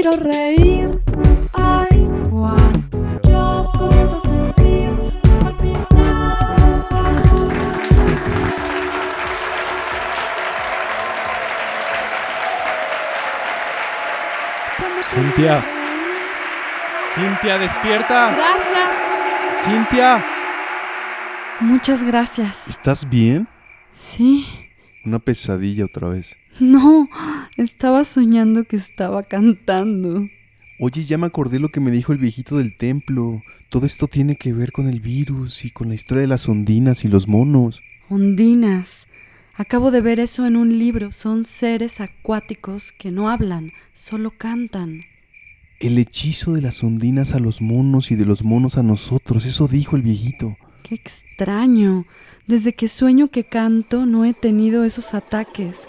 miro reír. Ay, Juan, yo comienzo a sentir palpitar. Cintia. Cintia, despierta. Gracias. Cintia. Muchas gracias. ¿Estás bien? Sí. Una pesadilla otra vez. No, estaba soñando que estaba cantando. Oye, ya me acordé lo que me dijo el viejito del templo. Todo esto tiene que ver con el virus y con la historia de las ondinas y los monos. Ondinas. Acabo de ver eso en un libro. Son seres acuáticos que no hablan, solo cantan. El hechizo de las ondinas a los monos y de los monos a nosotros, eso dijo el viejito. Qué extraño. Desde que sueño que canto no he tenido esos ataques.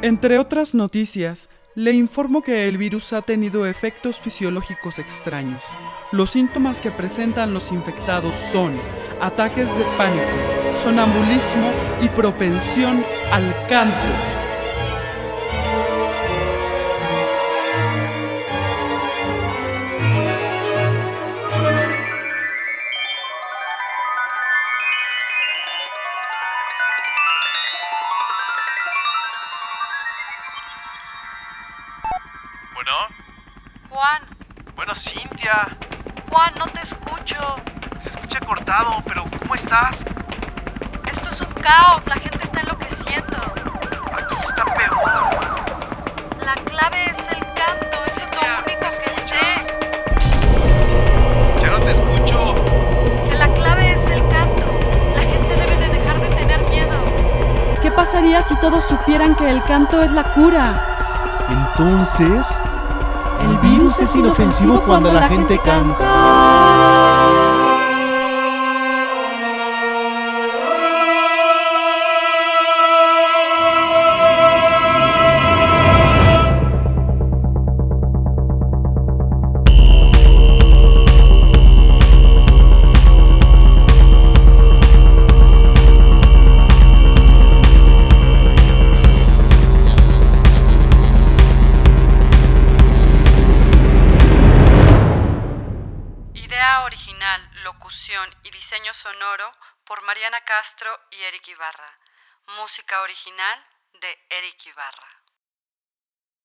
Entre otras noticias, le informo que el virus ha tenido efectos fisiológicos extraños. Los síntomas que presentan los infectados son ataques de pánico, sonambulismo y propensión al canto. Bueno, Juan, bueno, Cintia. Juan, no te escucho. Se escucha cortado, pero ¿cómo estás? Esto es un caos. La gente está enloqueciendo. Aquí está peor. La clave es el canto. Eso es lo único ¿me que sé. Ya no te escucho. Que la clave es el canto. La gente debe de dejar de tener miedo. ¿Qué pasaría si todos supieran que el canto es la cura? Entonces, el virus es inofensivo cuando la gente canta. Original, locución y diseño sonoro por Mariana Castro y Eric Ibarra. Música original de Eric Ibarra.